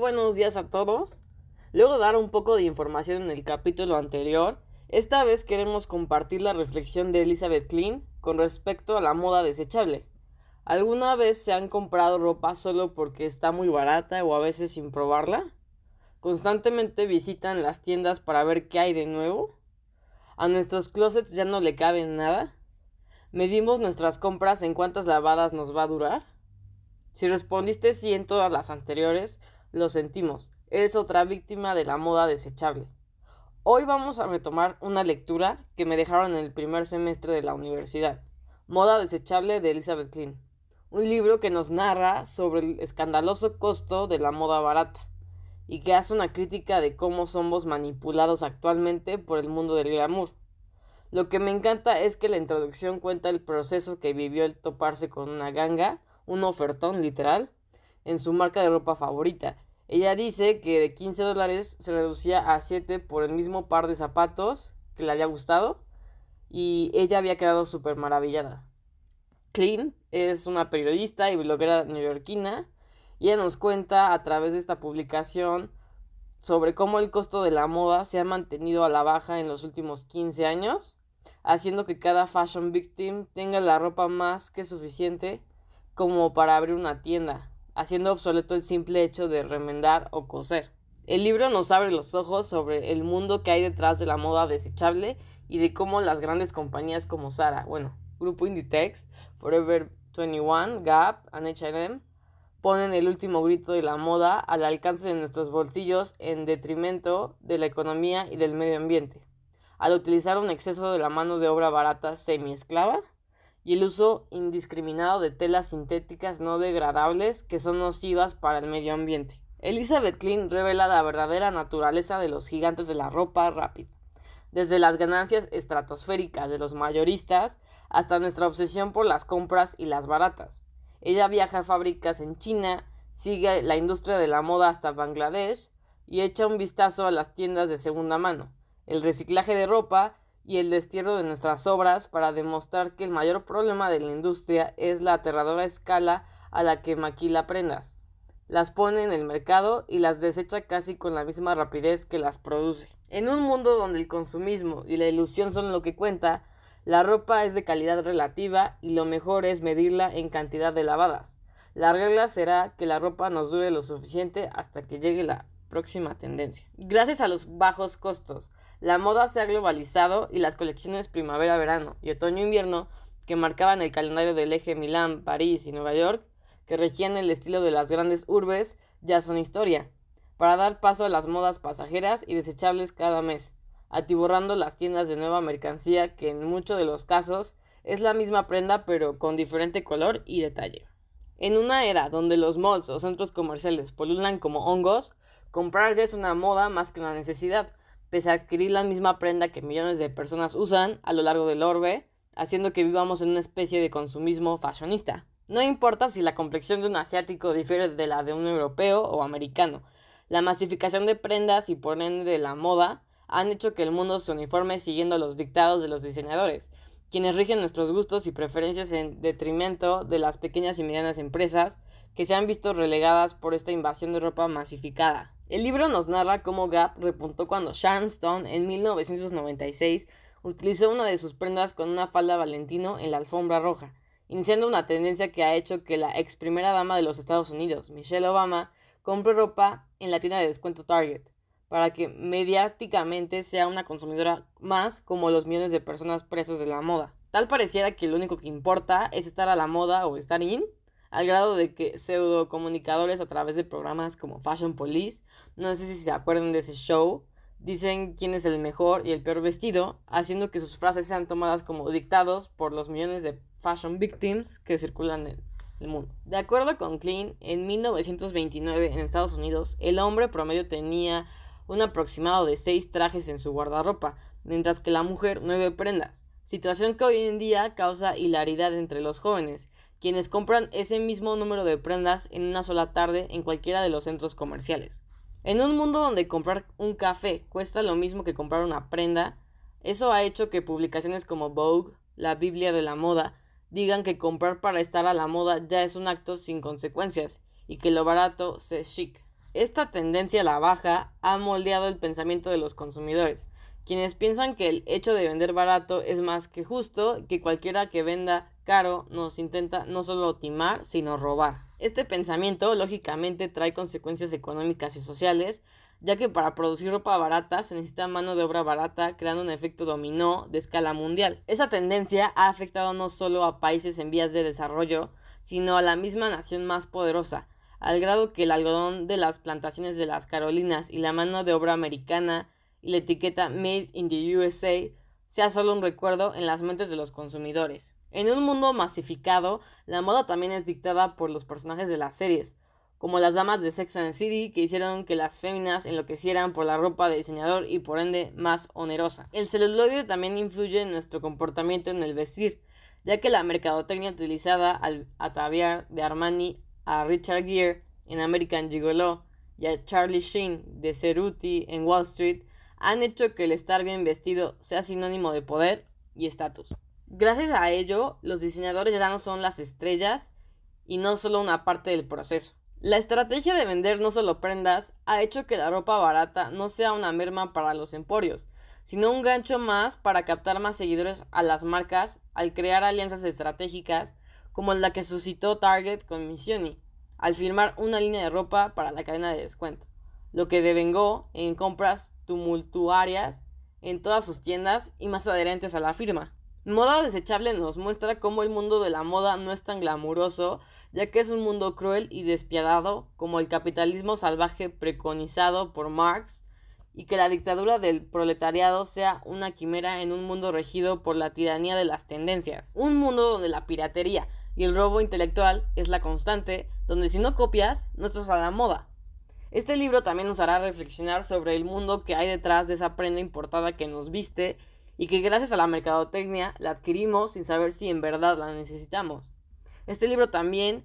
Buenos días a todos. Luego de dar un poco de información en el capítulo anterior, esta vez queremos compartir la reflexión de Elizabeth Klein con respecto a la moda desechable. ¿Alguna vez se han comprado ropa solo porque está muy barata o a veces sin probarla? ¿Constantemente visitan las tiendas para ver qué hay de nuevo? ¿A nuestros closets ya no le cabe nada? ¿Medimos nuestras compras en cuántas lavadas nos va a durar? Si respondiste sí en todas las anteriores, lo sentimos, eres otra víctima de la moda desechable. Hoy vamos a retomar una lectura que me dejaron en el primer semestre de la universidad, Moda desechable de Elizabeth Klein, un libro que nos narra sobre el escandaloso costo de la moda barata y que hace una crítica de cómo somos manipulados actualmente por el mundo del glamour. Lo que me encanta es que la introducción cuenta el proceso que vivió el toparse con una ganga, un ofertón literal, en su marca de ropa favorita. Ella dice que de 15 dólares se reducía a 7 por el mismo par de zapatos que le había gustado y ella había quedado súper maravillada. Clean es una periodista y bloguera neoyorquina y ella nos cuenta a través de esta publicación sobre cómo el costo de la moda se ha mantenido a la baja en los últimos 15 años, haciendo que cada fashion victim tenga la ropa más que suficiente como para abrir una tienda haciendo obsoleto el simple hecho de remendar o coser. El libro nos abre los ojos sobre el mundo que hay detrás de la moda desechable y de cómo las grandes compañías como Zara, bueno, Grupo Inditex, Forever 21, Gap, H&M ponen el último grito de la moda al alcance de nuestros bolsillos en detrimento de la economía y del medio ambiente, al utilizar un exceso de la mano de obra barata semi-esclava y el uso indiscriminado de telas sintéticas no degradables que son nocivas para el medio ambiente. Elizabeth Klein revela la verdadera naturaleza de los gigantes de la ropa rápida, desde las ganancias estratosféricas de los mayoristas hasta nuestra obsesión por las compras y las baratas. Ella viaja a fábricas en China, sigue la industria de la moda hasta Bangladesh y echa un vistazo a las tiendas de segunda mano, el reciclaje de ropa y el destierro de nuestras obras para demostrar que el mayor problema de la industria es la aterradora escala a la que maquila prendas. Las pone en el mercado y las desecha casi con la misma rapidez que las produce. En un mundo donde el consumismo y la ilusión son lo que cuenta, la ropa es de calidad relativa y lo mejor es medirla en cantidad de lavadas. La regla será que la ropa nos dure lo suficiente hasta que llegue la próxima tendencia. Gracias a los bajos costos, la moda se ha globalizado y las colecciones primavera-verano y otoño-invierno que marcaban el calendario del eje Milán, París y Nueva York, que regían el estilo de las grandes urbes, ya son historia, para dar paso a las modas pasajeras y desechables cada mes, atiborrando las tiendas de nueva mercancía que en muchos de los casos es la misma prenda pero con diferente color y detalle. En una era donde los malls o centros comerciales polulan como hongos, comprar ya es una moda más que una necesidad, pese a adquirir la misma prenda que millones de personas usan a lo largo del orbe, haciendo que vivamos en una especie de consumismo fashionista. No importa si la complexión de un asiático difiere de la de un europeo o americano, la masificación de prendas y por ende de la moda han hecho que el mundo se uniforme siguiendo los dictados de los diseñadores, quienes rigen nuestros gustos y preferencias en detrimento de las pequeñas y medianas empresas que se han visto relegadas por esta invasión de ropa masificada. El libro nos narra cómo Gap repuntó cuando Sharon Stone en 1996 utilizó una de sus prendas con una falda valentino en la alfombra roja, iniciando una tendencia que ha hecho que la ex primera dama de los Estados Unidos, Michelle Obama, compre ropa en la tienda de descuento Target. para que mediáticamente sea una consumidora más como los millones de personas presos de la moda. Tal pareciera que lo único que importa es estar a la moda o estar in, al grado de que pseudo comunicadores a través de programas como Fashion Police, no sé si se acuerdan de ese show, dicen quién es el mejor y el peor vestido, haciendo que sus frases sean tomadas como dictados por los millones de fashion victims que circulan en el mundo. De acuerdo con Klein, en 1929 en Estados Unidos, el hombre promedio tenía un aproximado de 6 trajes en su guardarropa, mientras que la mujer 9 prendas situación que hoy en día causa hilaridad entre los jóvenes, quienes compran ese mismo número de prendas en una sola tarde en cualquiera de los centros comerciales. En un mundo donde comprar un café cuesta lo mismo que comprar una prenda, eso ha hecho que publicaciones como Vogue, la Biblia de la moda, digan que comprar para estar a la moda ya es un acto sin consecuencias y que lo barato se chic. Esta tendencia a la baja ha moldeado el pensamiento de los consumidores, quienes piensan que el hecho de vender barato es más que justo, que cualquiera que venda caro nos intenta no solo timar, sino robar. Este pensamiento lógicamente trae consecuencias económicas y sociales, ya que para producir ropa barata se necesita mano de obra barata, creando un efecto dominó de escala mundial. Esa tendencia ha afectado no solo a países en vías de desarrollo, sino a la misma nación más poderosa, al grado que el algodón de las plantaciones de las Carolinas y la mano de obra americana y la etiqueta Made in the USA sea solo un recuerdo en las mentes de los consumidores. En un mundo masificado, la moda también es dictada por los personajes de las series, como las damas de Sex and City que hicieron que las féminas enloquecieran por la ropa de diseñador y por ende más onerosa. El celuloide también influye en nuestro comportamiento en el vestir, ya que la mercadotecnia utilizada al ataviar de Armani a Richard Gere en American Gigolo y a Charlie Sheen de Cerruti en Wall Street han hecho que el estar bien vestido sea sinónimo de poder y estatus. Gracias a ello, los diseñadores ya no son las estrellas y no solo una parte del proceso. La estrategia de vender no solo prendas ha hecho que la ropa barata no sea una merma para los emporios, sino un gancho más para captar más seguidores a las marcas al crear alianzas estratégicas como la que suscitó Target con Missioni, al firmar una línea de ropa para la cadena de descuento, lo que devengó en compras tumultuarias en todas sus tiendas y más adherentes a la firma. Moda desechable nos muestra cómo el mundo de la moda no es tan glamuroso, ya que es un mundo cruel y despiadado como el capitalismo salvaje preconizado por Marx, y que la dictadura del proletariado sea una quimera en un mundo regido por la tiranía de las tendencias, un mundo donde la piratería y el robo intelectual es la constante, donde si no copias, no estás a la moda. Este libro también nos hará reflexionar sobre el mundo que hay detrás de esa prenda importada que nos viste y que gracias a la mercadotecnia la adquirimos sin saber si en verdad la necesitamos. Este libro también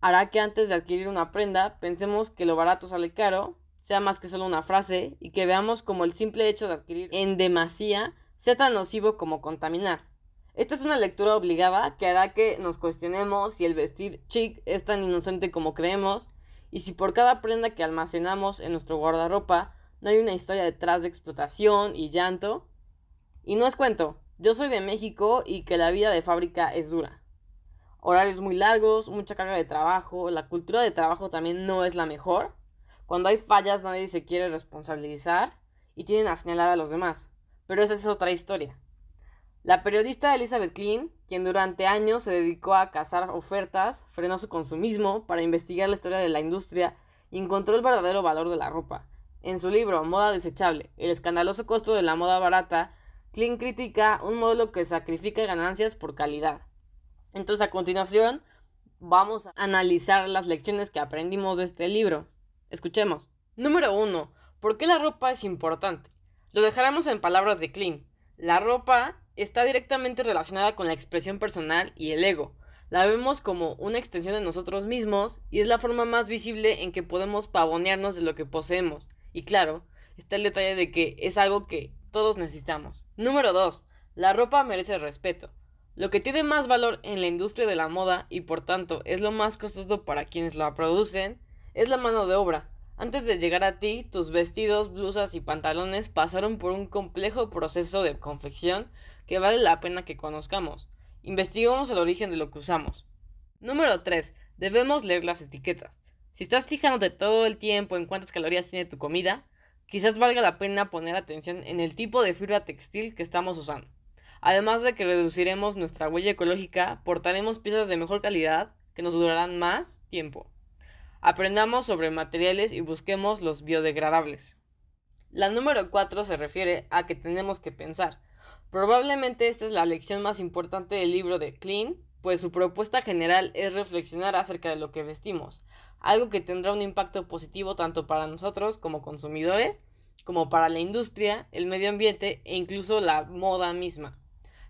hará que antes de adquirir una prenda pensemos que lo barato sale caro, sea más que solo una frase y que veamos como el simple hecho de adquirir en demasía sea tan nocivo como contaminar. Esta es una lectura obligada que hará que nos cuestionemos si el vestir chic es tan inocente como creemos y si por cada prenda que almacenamos en nuestro guardarropa no hay una historia detrás de explotación y llanto. Y no es cuento, yo soy de México y que la vida de fábrica es dura. Horarios muy largos, mucha carga de trabajo, la cultura de trabajo también no es la mejor. Cuando hay fallas nadie se quiere responsabilizar y tienen a señalar a los demás. Pero esa es otra historia. La periodista Elizabeth Klein, quien durante años se dedicó a cazar ofertas, frenó su consumismo para investigar la historia de la industria y encontró el verdadero valor de la ropa. En su libro Moda desechable, el escandaloso costo de la moda barata, Klein critica un modelo que sacrifica ganancias por calidad. Entonces a continuación vamos a analizar las lecciones que aprendimos de este libro. Escuchemos. Número 1. ¿Por qué la ropa es importante? Lo dejaremos en palabras de Klein. La ropa está directamente relacionada con la expresión personal y el ego. La vemos como una extensión de nosotros mismos y es la forma más visible en que podemos pavonearnos de lo que poseemos. Y claro, está el detalle de que es algo que todos necesitamos. Número 2. La ropa merece respeto. Lo que tiene más valor en la industria de la moda y por tanto es lo más costoso para quienes la producen es la mano de obra. Antes de llegar a ti, tus vestidos, blusas y pantalones pasaron por un complejo proceso de confección que vale la pena que conozcamos. Investigamos el origen de lo que usamos. Número 3. Debemos leer las etiquetas. Si estás fijándote todo el tiempo en cuántas calorías tiene tu comida, quizás valga la pena poner atención en el tipo de fibra textil que estamos usando. Además de que reduciremos nuestra huella ecológica, portaremos piezas de mejor calidad que nos durarán más tiempo. Aprendamos sobre materiales y busquemos los biodegradables. La número 4 se refiere a que tenemos que pensar. Probablemente esta es la lección más importante del libro de Clean, pues su propuesta general es reflexionar acerca de lo que vestimos, algo que tendrá un impacto positivo tanto para nosotros como consumidores, como para la industria, el medio ambiente e incluso la moda misma.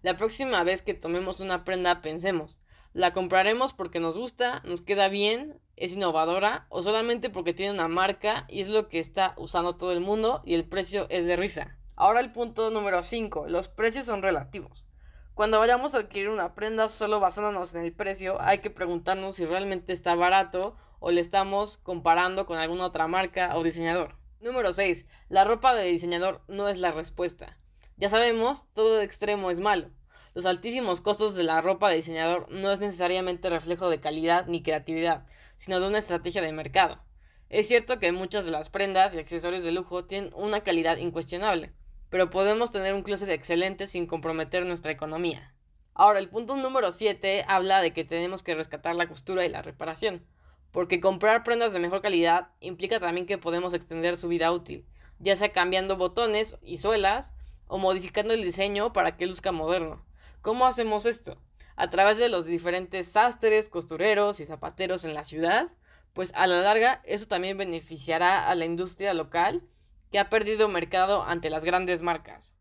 La próxima vez que tomemos una prenda pensemos, ¿la compraremos porque nos gusta, nos queda bien, es innovadora o solamente porque tiene una marca y es lo que está usando todo el mundo y el precio es de risa? Ahora el punto número 5, los precios son relativos. Cuando vayamos a adquirir una prenda solo basándonos en el precio, hay que preguntarnos si realmente está barato o le estamos comparando con alguna otra marca o diseñador. Número 6. La ropa de diseñador no es la respuesta. Ya sabemos, todo extremo es malo. Los altísimos costos de la ropa de diseñador no es necesariamente reflejo de calidad ni creatividad, sino de una estrategia de mercado. Es cierto que muchas de las prendas y accesorios de lujo tienen una calidad incuestionable, pero podemos tener un closet excelente sin comprometer nuestra economía. Ahora, el punto número 7 habla de que tenemos que rescatar la costura y la reparación, porque comprar prendas de mejor calidad implica también que podemos extender su vida útil, ya sea cambiando botones y suelas, o modificando el diseño para que luzca moderno. ¿Cómo hacemos esto? A través de los diferentes sastres, costureros y zapateros en la ciudad, pues a la larga eso también beneficiará a la industria local que ha perdido mercado ante las grandes marcas.